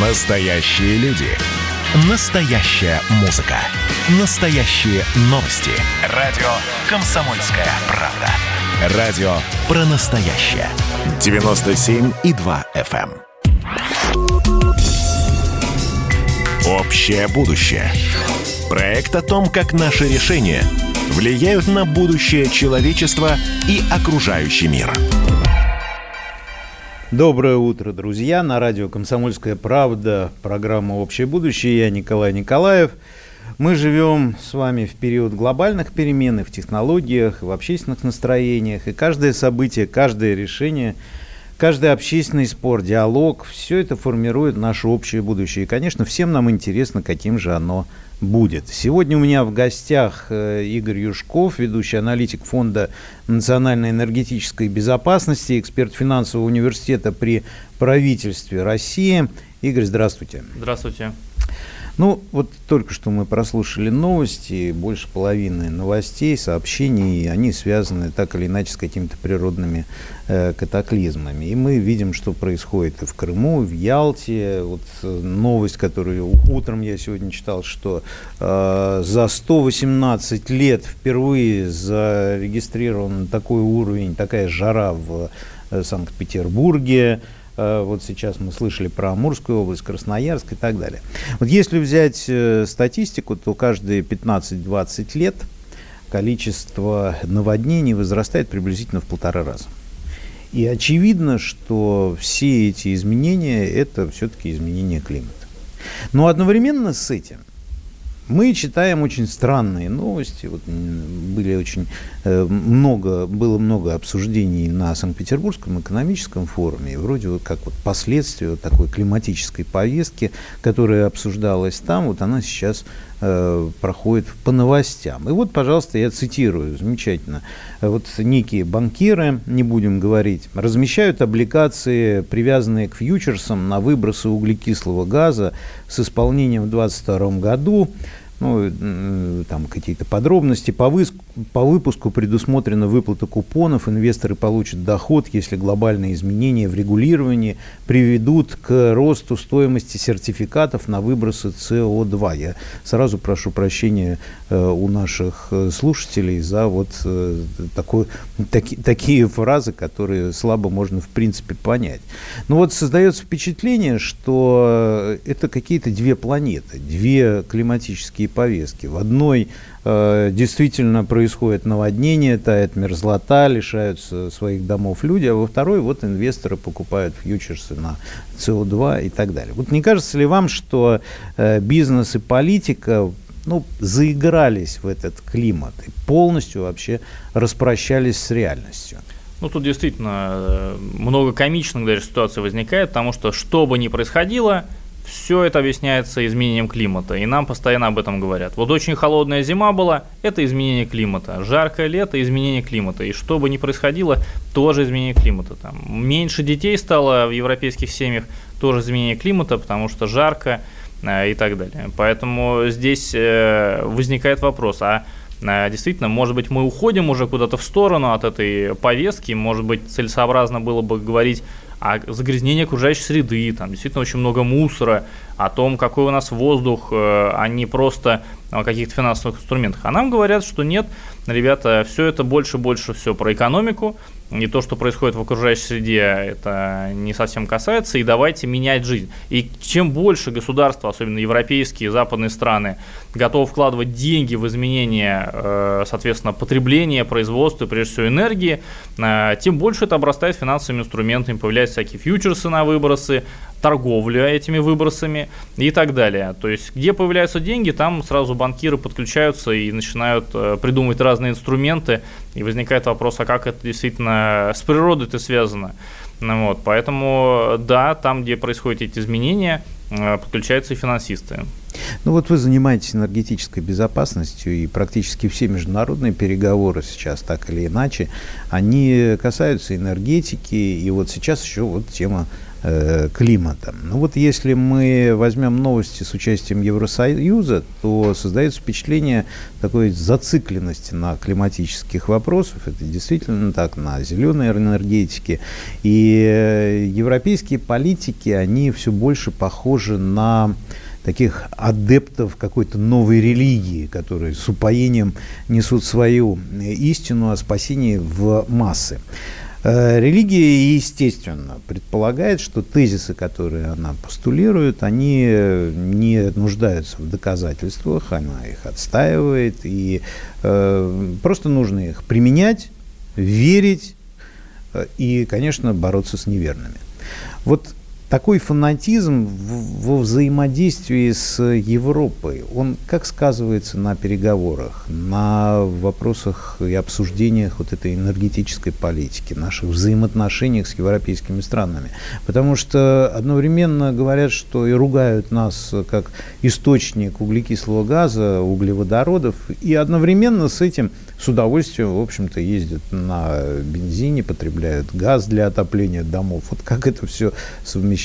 Настоящие люди. Настоящая музыка. Настоящие новости. Радио «Комсомольская правда». Радио про настоящее. 97,2 FM. эм. Общее будущее. Проект о том, как наши решения влияют на будущее человечества и окружающий мир. Доброе утро, друзья. На радио «Комсомольская правда» программа «Общее будущее». Я Николай Николаев. Мы живем с вами в период глобальных перемен и в технологиях, и в общественных настроениях. И каждое событие, каждое решение, каждый общественный спор, диалог – все это формирует наше общее будущее. И, конечно, всем нам интересно, каким же оно будет. Сегодня у меня в гостях э, Игорь Юшков, ведущий аналитик Фонда национальной энергетической безопасности, эксперт финансового университета при правительстве России. Игорь, здравствуйте. Здравствуйте. Ну, вот только что мы прослушали новости, больше половины новостей, сообщений, они связаны так или иначе с какими-то природными э, катаклизмами. И мы видим, что происходит и в Крыму, и в Ялте. Вот э, новость, которую утром я сегодня читал, что э, за 118 лет впервые зарегистрирован такой уровень, такая жара в э, Санкт-Петербурге. Э, вот сейчас мы слышали про Амурскую область, Красноярск и так далее. Вот если взять э, статистику, то каждые 15-20 лет количество наводнений возрастает приблизительно в полтора раза. И очевидно, что все эти изменения – это все-таки изменение климата. Но одновременно с этим мы читаем очень странные новости. Вот были очень э, много, было много обсуждений на Санкт-Петербургском экономическом форуме. Вроде вот как вот последствия такой климатической повестки, которая обсуждалась там, вот она сейчас проходит по новостям. И вот, пожалуйста, я цитирую, замечательно. Вот некие банкиры, не будем говорить, размещают облигации, привязанные к фьючерсам на выбросы углекислого газа с исполнением в 2022 году ну, там какие-то подробности. По, выс- по выпуску предусмотрена выплата купонов. Инвесторы получат доход, если глобальные изменения в регулировании приведут к росту стоимости сертификатов на выбросы СО2. Я сразу прошу прощения э, у наших э, слушателей за вот э, такой, таки, такие фразы, которые слабо можно в принципе понять. Но вот создается впечатление, что это какие-то две планеты, две климатические повестки. В одной э, действительно происходит наводнение, тает мерзлота, лишаются своих домов люди, а во второй вот инвесторы покупают фьючерсы на СО2 и так далее. Вот не кажется ли вам, что э, бизнес и политика ну, заигрались в этот климат и полностью вообще распрощались с реальностью? Ну, тут действительно э, много комичных даже ситуаций возникает, потому что что бы ни происходило, все это объясняется изменением климата, и нам постоянно об этом говорят. Вот очень холодная зима была, это изменение климата. Жаркое лето – изменение климата. И что бы ни происходило, тоже изменение климата. Там меньше детей стало в европейских семьях, тоже изменение климата, потому что жарко э, и так далее. Поэтому здесь э, возникает вопрос, а э, действительно, может быть, мы уходим уже куда-то в сторону от этой повестки, может быть, целесообразно было бы говорить о загрязнении окружающей среды, там действительно очень много мусора, о том, какой у нас воздух, а не просто о каких-то финансовых инструментах. А нам говорят, что нет, ребята, все это больше-больше все про экономику, и то, что происходит в окружающей среде, это не совсем касается, и давайте менять жизнь. И чем больше государства, особенно европейские, западные страны, готовы вкладывать деньги в изменение, э, соответственно, потребления, производства, прежде всего энергии, э, тем больше это обрастает финансовыми инструментами, появляются всякие фьючерсы на выбросы, торговля этими выбросами и так далее. То есть, где появляются деньги, там сразу банкиры подключаются и начинают э, придумывать разные инструменты, и возникает вопрос, а как это действительно с природой-то связано. Ну, вот, поэтому, да, там, где происходят эти изменения, э, подключаются и финансисты. Ну вот вы занимаетесь энергетической безопасностью, и практически все международные переговоры сейчас, так или иначе, они касаются энергетики, и вот сейчас еще вот тема э, климата. Ну вот если мы возьмем новости с участием Евросоюза, то создается впечатление такой зацикленности на климатических вопросах. Это действительно так, на зеленой энергетике. И э, европейские политики, они все больше похожи на таких адептов какой-то новой религии, которые с упоением несут свою истину о спасении в массы. Э, религия, естественно, предполагает, что тезисы, которые она постулирует, они не нуждаются в доказательствах, она их отстаивает, и э, просто нужно их применять, верить э, и, конечно, бороться с неверными. Вот такой фанатизм во взаимодействии с Европой, он как сказывается на переговорах, на вопросах и обсуждениях вот этой энергетической политики, наших взаимоотношениях с европейскими странами? Потому что одновременно говорят, что и ругают нас как источник углекислого газа, углеводородов, и одновременно с этим с удовольствием, в общем-то, ездят на бензине, потребляют газ для отопления домов. Вот как это все совмещается?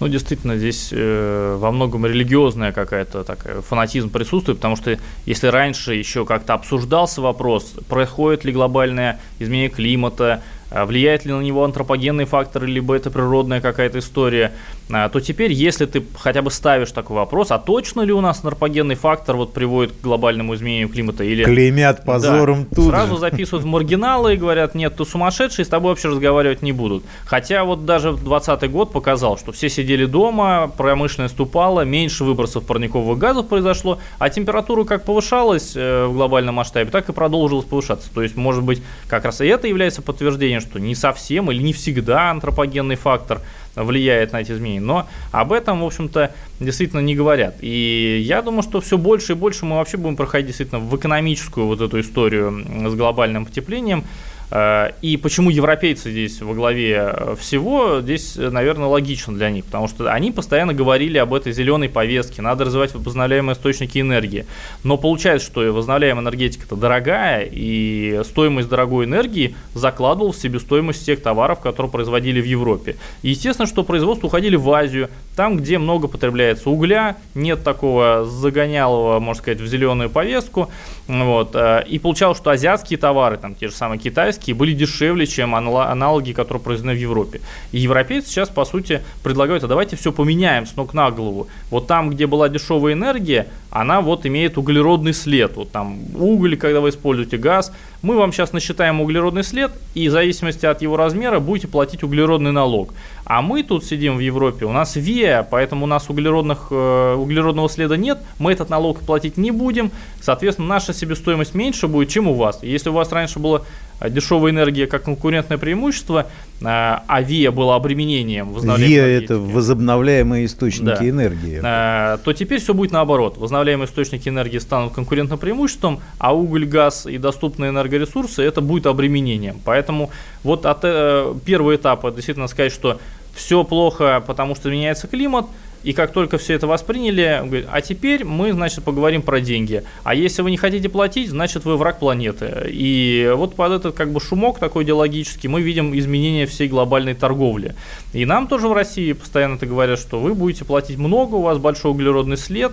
Ну, действительно, здесь э, во многом религиозная какая-то такая фанатизм присутствует, потому что если раньше еще как-то обсуждался вопрос, происходит ли глобальное изменение климата, влияет ли на него антропогенный фактор, либо это природная какая-то история, а, то теперь, если ты хотя бы ставишь такой вопрос, а точно ли у нас антропогенный фактор вот приводит к глобальному изменению климата? Или... Клеймят позором да, тут Сразу же. записывают в маргиналы и говорят, нет, ты сумасшедший, с тобой вообще разговаривать не будут. Хотя вот даже 2020 год показал, что все сидели дома, промышленность упала, меньше выбросов парниковых газов произошло, а температура как повышалась э, в глобальном масштабе, так и продолжилась повышаться. То есть, может быть, как раз и это является подтверждением что не совсем или не всегда антропогенный фактор влияет на эти изменения. Но об этом, в общем-то, действительно не говорят. И я думаю, что все больше и больше мы вообще будем проходить действительно в экономическую вот эту историю с глобальным потеплением. Э, и почему европейцы здесь во главе э, всего, здесь, наверное, логично для них, потому что они постоянно говорили об этой зеленой повестке, надо развивать возобновляемые источники энергии. Но получается, что возобновляемая энергетика-то дорогая, и стоимость дорогой энергии закладывал в себестоимость тех товаров, которые производили в Европе. И естественно, что производство уходили в Азию, там, где много потребляется угля, нет такого загонялого, можно сказать, в зеленую повестку, вот, э, и получалось, что азиатские товары, там те же самые китайские, были дешевле, чем аналоги, которые произведены в Европе. И европейцы сейчас, по сути, предлагают, а давайте все поменяем с ног на голову. Вот там, где была дешевая энергия, она вот имеет углеродный след. Вот там уголь, когда вы используете газ, мы вам сейчас насчитаем углеродный след, и в зависимости от его размера будете платить углеродный налог. А мы тут сидим в Европе, у нас ВИА, поэтому у нас углеродных, э, углеродного следа нет, мы этот налог платить не будем, соответственно, наша себестоимость меньше будет, чем у вас. Если у вас раньше была дешевая энергия как конкурентное преимущество, э, а ВИА было обременением. ВИА – это возобновляемые источники да. энергии. Э, то теперь все будет наоборот. Возобновляемые источники энергии станут конкурентным преимуществом, а уголь, газ и доступные энергоресурсы, это будет обременением. Поэтому вот от, э, первый этап, это действительно сказать, что все плохо, потому что меняется климат, и как только все это восприняли, говорит, а теперь мы, значит, поговорим про деньги. А если вы не хотите платить, значит, вы враг планеты. И вот под этот как бы шумок такой идеологический мы видим изменения всей глобальной торговли. И нам тоже в России постоянно это говорят, что вы будете платить много, у вас большой углеродный след,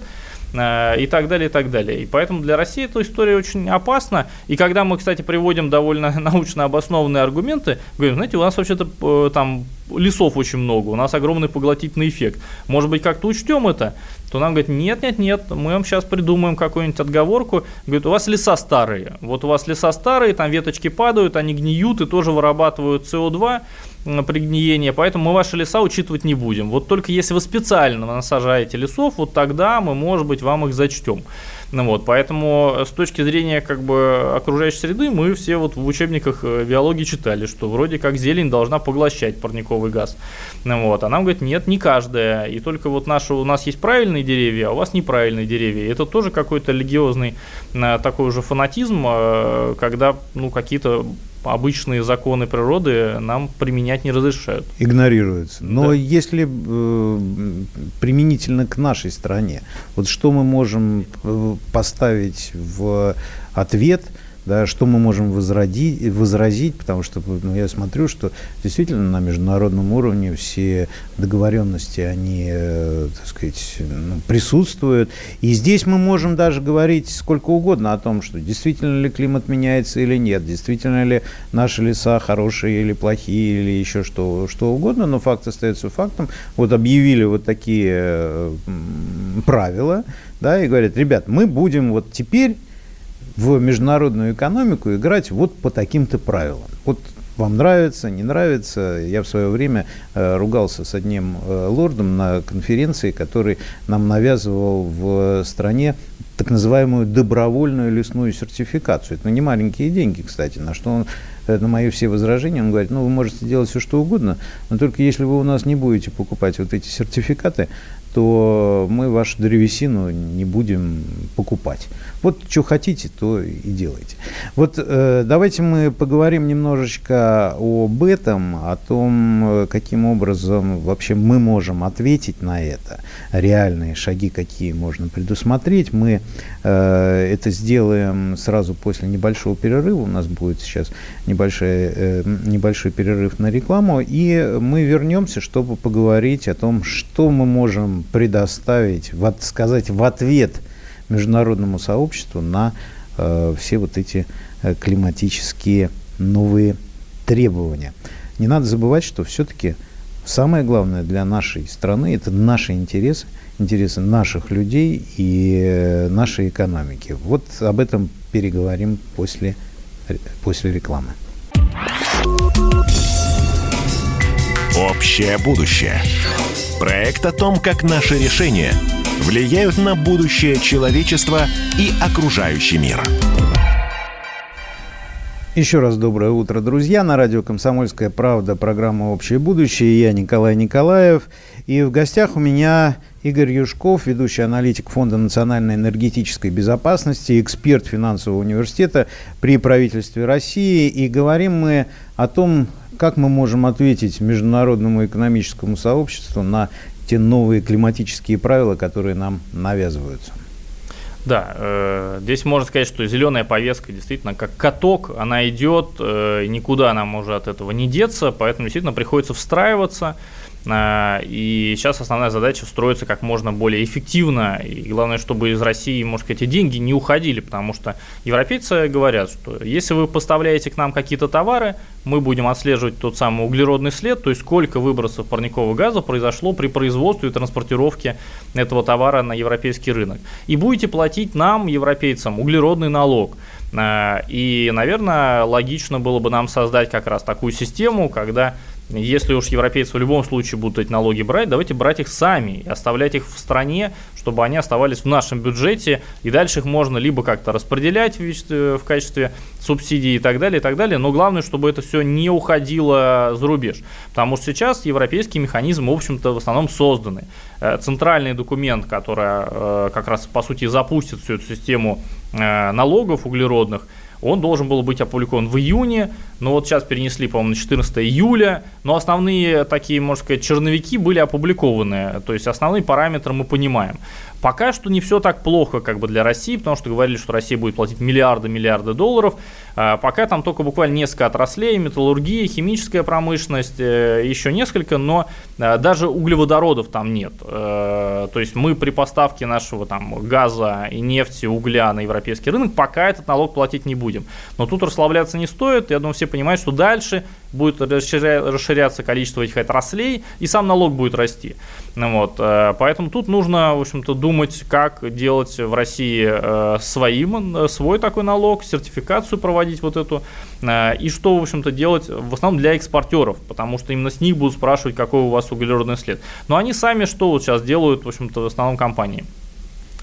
и так далее, и так далее. И поэтому для России эта история очень опасна. И когда мы, кстати, приводим довольно научно обоснованные аргументы, говорим, знаете, у нас вообще-то э, там лесов очень много, у нас огромный поглотительный эффект. Может быть, как-то учтем это? То нам говорят, нет, нет, нет, мы вам сейчас придумаем какую-нибудь отговорку. Говорит, у вас леса старые. Вот у вас леса старые, там веточки падают, они гниют и тоже вырабатывают СО2 при гниении, поэтому мы ваши леса учитывать не будем. Вот только если вы специально насажаете лесов, вот тогда мы, может быть, вам их зачтем. Ну вот, поэтому с точки зрения как бы окружающей среды мы все вот в учебниках э, биологии читали, что вроде как зелень должна поглощать парниковый газ. Ну вот, а нам говорят, нет, не каждая. И только вот наши, у нас есть правильные деревья, а у вас неправильные деревья. Это тоже какой-то религиозный э, такой уже фанатизм, э, когда ну, какие-то обычные законы природы нам применять не разрешают. Игнорируются. Но да. если э, применительно к нашей стране, вот что мы можем э, поставить в ответ да, что мы можем возродить, возразить, потому что ну, я смотрю, что действительно на международном уровне все договоренности, они, э, так сказать, ну, присутствуют. И здесь мы можем даже говорить сколько угодно о том, что действительно ли климат меняется или нет, действительно ли наши леса хорошие или плохие, или еще что, что угодно, но факт остается фактом. Вот объявили вот такие э, правила, да, и говорят, ребят, мы будем вот теперь в международную экономику играть вот по таким-то правилам. Вот вам нравится, не нравится. Я в свое время э, ругался с одним э, лордом на конференции, который нам навязывал в стране так называемую добровольную лесную сертификацию. Это не маленькие деньги, кстати, на что он э, на мои все возражения, он говорит, ну, вы можете делать все, что угодно, но только если вы у нас не будете покупать вот эти сертификаты, то мы вашу древесину не будем покупать. Вот что хотите, то и делайте. Вот э, давайте мы поговорим немножечко об этом, о том, э, каким образом вообще мы можем ответить на это, реальные шаги, какие можно предусмотреть. Мы э, это сделаем сразу после небольшого перерыва. У нас будет сейчас небольшой, э, небольшой перерыв на рекламу, и мы вернемся, чтобы поговорить о том, что мы можем предоставить, вот сказать в ответ международному сообществу на э, все вот эти э, климатические новые требования. Не надо забывать, что все-таки самое главное для нашей страны это наши интересы, интересы наших людей и э, нашей экономики. Вот об этом переговорим после, после рекламы. Общее будущее. Проект о том, как наши решения влияют на будущее человечества и окружающий мир. Еще раз доброе утро, друзья. На радио «Комсомольская правда» программа «Общее будущее». Я Николай Николаев. И в гостях у меня Игорь Юшков, ведущий аналитик Фонда национальной энергетической безопасности, эксперт финансового университета при правительстве России. И говорим мы о том, как мы можем ответить международному экономическому сообществу на те новые климатические правила, которые нам навязываются? Да, э, здесь можно сказать, что зеленая повестка действительно как каток, она идет, э, никуда нам уже от этого не деться, поэтому действительно приходится встраиваться. А, и сейчас основная задача встроиться как можно более эффективно. И главное, чтобы из России, может сказать, эти деньги не уходили, потому что европейцы говорят, что если вы поставляете к нам какие-то товары, мы будем отслеживать тот самый углеродный след, то есть сколько выбросов парникового газа произошло при производстве и транспортировке этого товара на европейский рынок. И будете платить нам, европейцам, углеродный налог. А, и, наверное, логично было бы нам создать как раз такую систему, когда если уж европейцы в любом случае будут эти налоги брать, давайте брать их сами и оставлять их в стране, чтобы они оставались в нашем бюджете, и дальше их можно либо как-то распределять в, в качестве субсидий и так далее, и так далее, но главное, чтобы это все не уходило за рубеж, потому что сейчас европейские механизмы, в общем-то, в основном созданы. Э, центральный документ, который э, как раз, по сути, запустит всю эту систему э, налогов углеродных, он должен был быть опубликован в июне, но вот сейчас перенесли, по-моему, на 14 июля, но основные такие, можно сказать, черновики были опубликованы, то есть основные параметры мы понимаем. Пока что не все так плохо как бы для России, потому что говорили, что Россия будет платить миллиарды-миллиарды долларов. А, пока там только буквально несколько отраслей, металлургия, химическая промышленность, э, еще несколько, но э, даже углеводородов там нет. Э, то есть мы при поставке нашего там газа и нефти, угля на европейский рынок пока этот налог платить не будем. Но тут расслабляться не стоит. Я думаю, все понимают, что дальше будет расширяться количество этих отраслей, и сам налог будет расти. Ну вот, поэтому тут нужно, в общем-то, думать, как делать в России э, своим, э, свой такой налог, сертификацию проводить вот эту, э, и что, в общем-то, делать в основном для экспортеров, потому что именно с них будут спрашивать, какой у вас углеродный след. Но они сами что вот сейчас делают, в общем-то, в основном компании?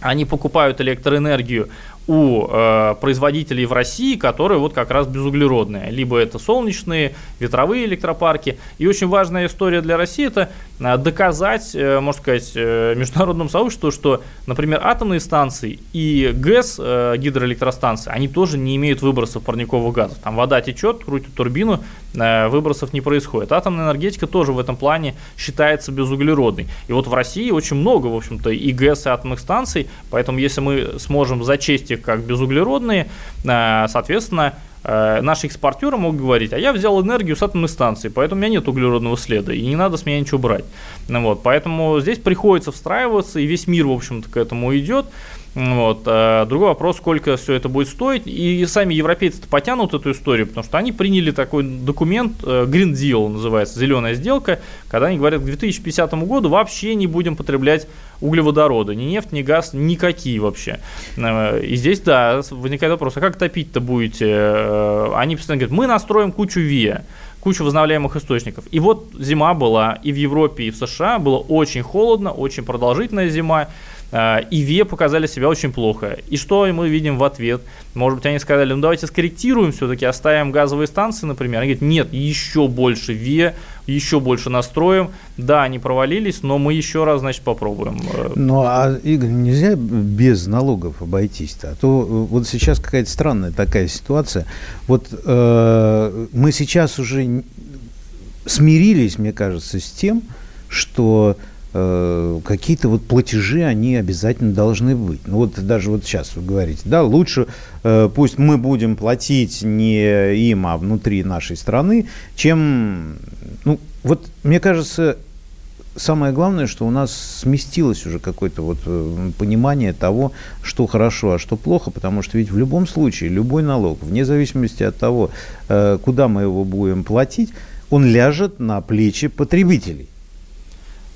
Они покупают электроэнергию у э, производителей в России, которые вот как раз безуглеродные. Либо это солнечные, ветровые электропарки. И очень важная история для России это э, доказать, э, можно сказать, э, международному сообществу, что, например, атомные станции и ГЭС, э, гидроэлектростанции, они тоже не имеют выбросов парниковых газов. Там вода течет, крутит турбину, э, выбросов не происходит. Атомная энергетика тоже в этом плане считается безуглеродной. И вот в России очень много, в общем-то, и ГЭС, и атомных станций, поэтому если мы сможем зачесть нефти как безуглеродные, соответственно, наши экспортеры могут говорить, а я взял энергию с атомной станции, поэтому у меня нет углеродного следа, и не надо с меня ничего брать. Ну вот, поэтому здесь приходится встраиваться, и весь мир, в общем-то, к этому идет. Вот. А другой вопрос, сколько все это будет стоить. И сами европейцы потянут эту историю, потому что они приняли такой документ, э, Green Deal называется, зеленая сделка, когда они говорят, к 2050 году вообще не будем потреблять углеводороды, ни нефть, ни газ, никакие вообще. Э, и здесь, да, возникает вопрос, а как топить-то будете? Э, они постоянно говорят, мы настроим кучу ВИА кучу возобновляемых источников. И вот зима была и в Европе, и в США, было очень холодно, очень продолжительная зима, и ВЕ показали себя очень плохо. И что мы видим в ответ? Может быть, они сказали, ну давайте скорректируем все-таки, оставим газовые станции, например. Они говорят, нет, еще больше ВЕ, еще больше настроим. Да, они провалились, но мы еще раз, значит, попробуем. Ну, а, Игорь, нельзя без налогов обойтись-то? А то э, вот сейчас какая-то странная такая ситуация. Вот э, мы сейчас уже смирились, мне кажется, с тем, что Э, какие-то вот платежи, они обязательно должны быть. Ну вот даже вот сейчас вы говорите, да, лучше э, пусть мы будем платить не им, а внутри нашей страны, чем, ну вот мне кажется, самое главное, что у нас сместилось уже какое-то вот э, понимание того, что хорошо, а что плохо, потому что ведь в любом случае любой налог, вне зависимости от того, куда мы его будем платить, он ляжет на плечи потребителей.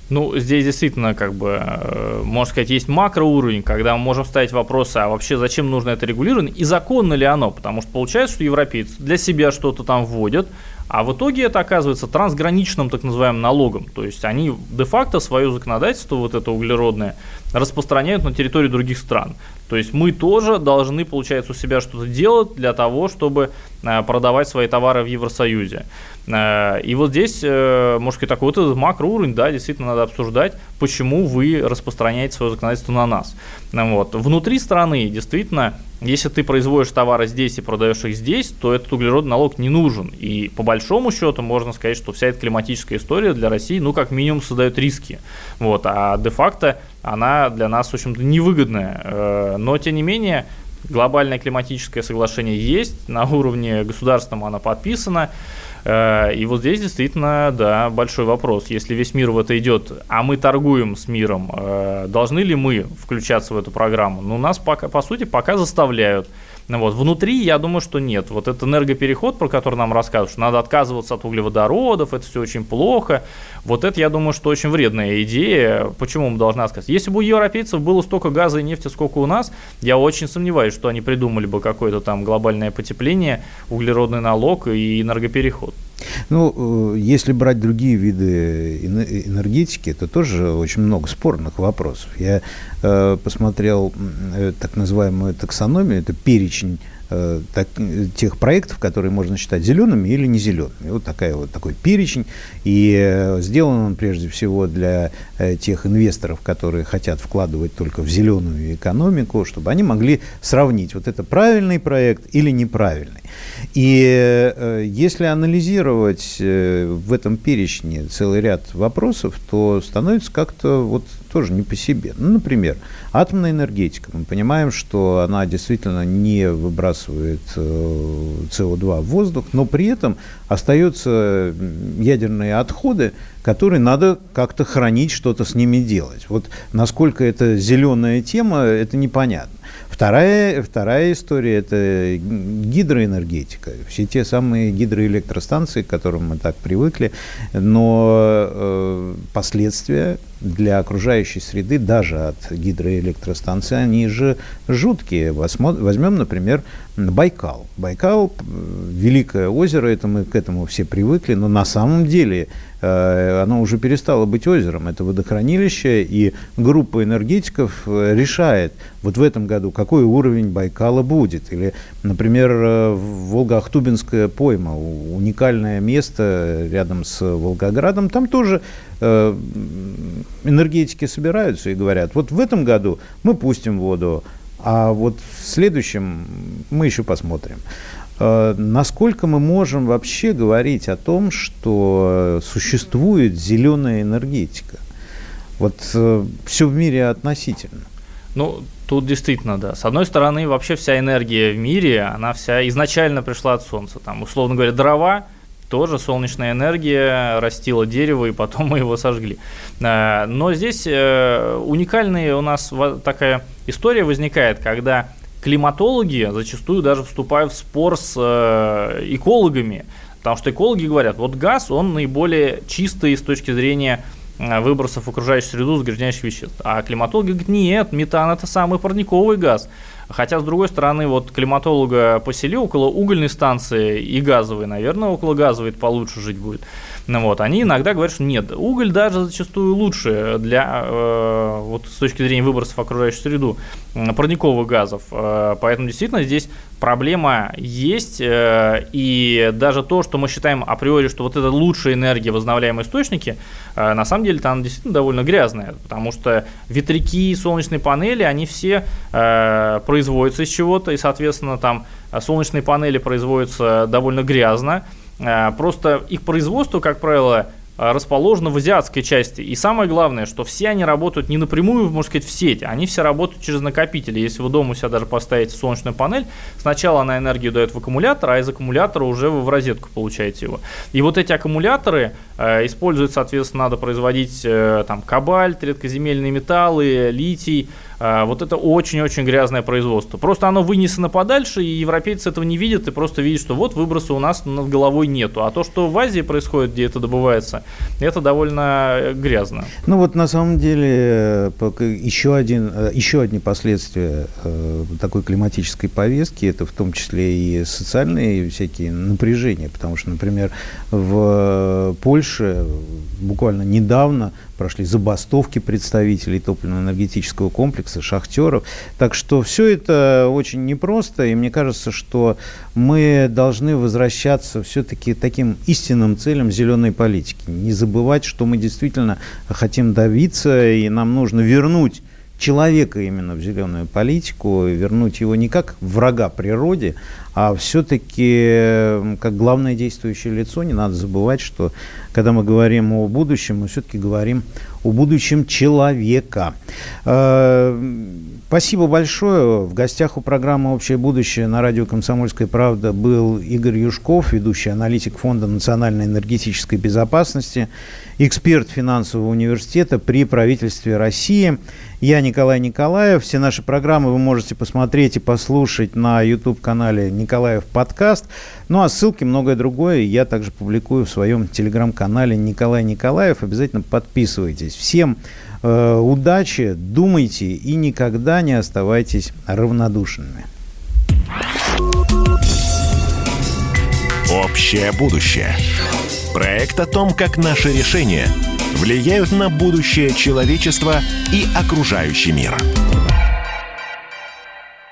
Ну, здесь действительно, как бы, э, можно сказать, есть макроуровень, когда мы можем ставить вопросы, а вообще зачем нужно это регулирование и законно ли оно, потому что получается, что европейцы для себя что-то там вводят, а в итоге это оказывается трансграничным так называемым налогом. То есть они де-факто свое законодательство, вот это углеродное, распространяют на территории других стран. То есть мы тоже должны, получается, у себя что-то делать для того, чтобы э, продавать свои товары в Евросоюзе. Э, и вот здесь, э, может быть, такой вот этот макроуровень, да, действительно надо обсуждать, почему вы распространяете свое законодательство на нас. Вот. Внутри страны, действительно, если ты производишь товары здесь и продаешь их здесь, то этот углеродный налог не нужен. И по большому счету можно сказать, что вся эта климатическая история для России, ну, как минимум, создает риски. Вот. А де-факто она для нас, в общем-то, невыгодная. Э, но, тем не менее, глобальное климатическое соглашение есть, на уровне государственном оно подписано. Э, и вот здесь действительно, да, большой вопрос. Если весь мир в это идет, а мы торгуем с миром, э, должны ли мы включаться в эту программу? Ну, нас, пока, по сути, пока заставляют. Ну вот. Внутри, я думаю, что нет. Вот этот энергопереход, про который нам рассказывают, что надо отказываться от углеводородов, это все очень плохо. Вот это, я думаю, что очень вредная идея. Почему мы должны отказаться? Если бы у европейцев было столько газа и нефти, сколько у нас, я очень сомневаюсь, что они придумали бы какое-то там глобальное потепление, углеродный налог и энергопереход. Ну, э, если брать другие виды энергетики, то тоже очень много спорных вопросов. Я э, посмотрел э, так называемую таксономию, это перечень Э, так, тех проектов, которые можно считать зелеными или не зелеными. Вот, такая, вот такой перечень. И э, сделан он прежде всего для э, тех инвесторов, которые хотят вкладывать только в зеленую экономику, чтобы они могли сравнить, вот это правильный проект или неправильный. И если анализировать в этом перечне целый ряд вопросов, то становится как-то вот тоже не по себе. Ну, например, атомная энергетика. Мы понимаем, что она действительно не выбрасывает э, СО2 в воздух, но при этом остаются ядерные отходы, которые надо как-то хранить, что-то с ними делать. Вот насколько это зеленая тема, это непонятно. Вторая, вторая история – это гидроэнергетика. Все те самые гидроэлектростанции, к которым мы так привыкли, но э, последствия для окружающей среды даже от гидроэлектростанции, они же жуткие. Возьмем, например, Байкал. Байкал – великое озеро, это мы к этому все привыкли, но на самом деле Э, оно уже перестало быть озером, это водохранилище, и группа энергетиков э, решает вот в этом году, какой уровень Байкала будет. Или, например, э, Волго-Ахтубинская пойма, уникальное место рядом с Волгоградом, там тоже энергетики собираются и говорят, вот в этом году мы пустим воду, а вот в следующем мы еще посмотрим. Э, насколько мы можем вообще говорить о том, что существует зеленая энергетика? Вот э, все в мире относительно. Ну, Тут действительно, да. С одной стороны, вообще вся энергия в мире, она вся изначально пришла от Солнца. Там, условно говоря, дрова, тоже солнечная энергия растила дерево, и потом мы его сожгли. Э, но здесь э, уникальная у нас такая история возникает, когда климатологи зачастую даже вступают в спор с э, экологами, потому что экологи говорят, вот газ, он наиболее чистый с точки зрения выбросов в окружающую среду загрязняющих веществ. А климатологи говорят, нет, метан это самый парниковый газ. Хотя, с другой стороны, вот климатолога посели около угольной станции и газовой, наверное, около газовой получше жить будет. Ну, вот, они иногда говорят, что нет, уголь даже зачастую лучше для, э, вот с точки зрения выбросов в окружающую среду парниковых газов. Э, поэтому действительно здесь проблема есть, э, и даже то, что мы считаем априори, что вот это лучшая энергия, возобновляемые источники, э, на самом деле там действительно довольно грязная, потому что ветряки, солнечные панели, они все э, производятся из чего-то, и, соответственно, там солнечные панели производятся довольно грязно, просто их производство, как правило, а, расположена в азиатской части. И самое главное, что все они работают не напрямую, можно сказать, в сети, они все работают через накопители. Если вы дома у себя даже поставите солнечную панель, сначала она энергию дает в аккумулятор, а из аккумулятора уже вы в розетку получаете его. И вот эти аккумуляторы э, используют, соответственно, надо производить э, там кабальт, редкоземельные металлы, литий, вот это очень-очень грязное производство. Просто оно вынесено подальше, и европейцы этого не видят, и просто видят, что вот выброса у нас над головой нету. А то, что в Азии происходит, где это добывается, это довольно э, грязно. Ну вот на самом деле еще, один, э, еще одни последствия э, такой климатической повестки, это в том числе и социальные всякие напряжения, потому что, например, в Польше буквально недавно прошли забастовки представителей топливно-энергетического комплекса, шахтеров. Так что все это очень непросто, и мне кажется, что мы должны возвращаться все-таки таким истинным целям зеленой политики. Не забывать, что мы действительно хотим добиться, и нам нужно вернуть человека именно в зеленую политику, вернуть его не как врага природе, а все-таки как главное действующее лицо. Не надо забывать, что когда мы говорим о будущем, мы все-таки говорим о будущем человека. Э, спасибо большое. В гостях у программы «Общее будущее» на радио «Комсомольская правда» был Игорь Юшков, ведущий аналитик Фонда национальной энергетической безопасности, эксперт финансового университета при правительстве России. Я Николай Николаев. Все наши программы вы можете посмотреть и послушать на YouTube-канале «Николаев подкаст». Ну а ссылки, многое другое я также публикую в своем телеграм-канале Николай Николаев. Обязательно подписывайтесь. Всем э, удачи, думайте и никогда не оставайтесь равнодушными. Общее будущее. Проект о том, как наши решения влияют на будущее человечества и окружающий мир.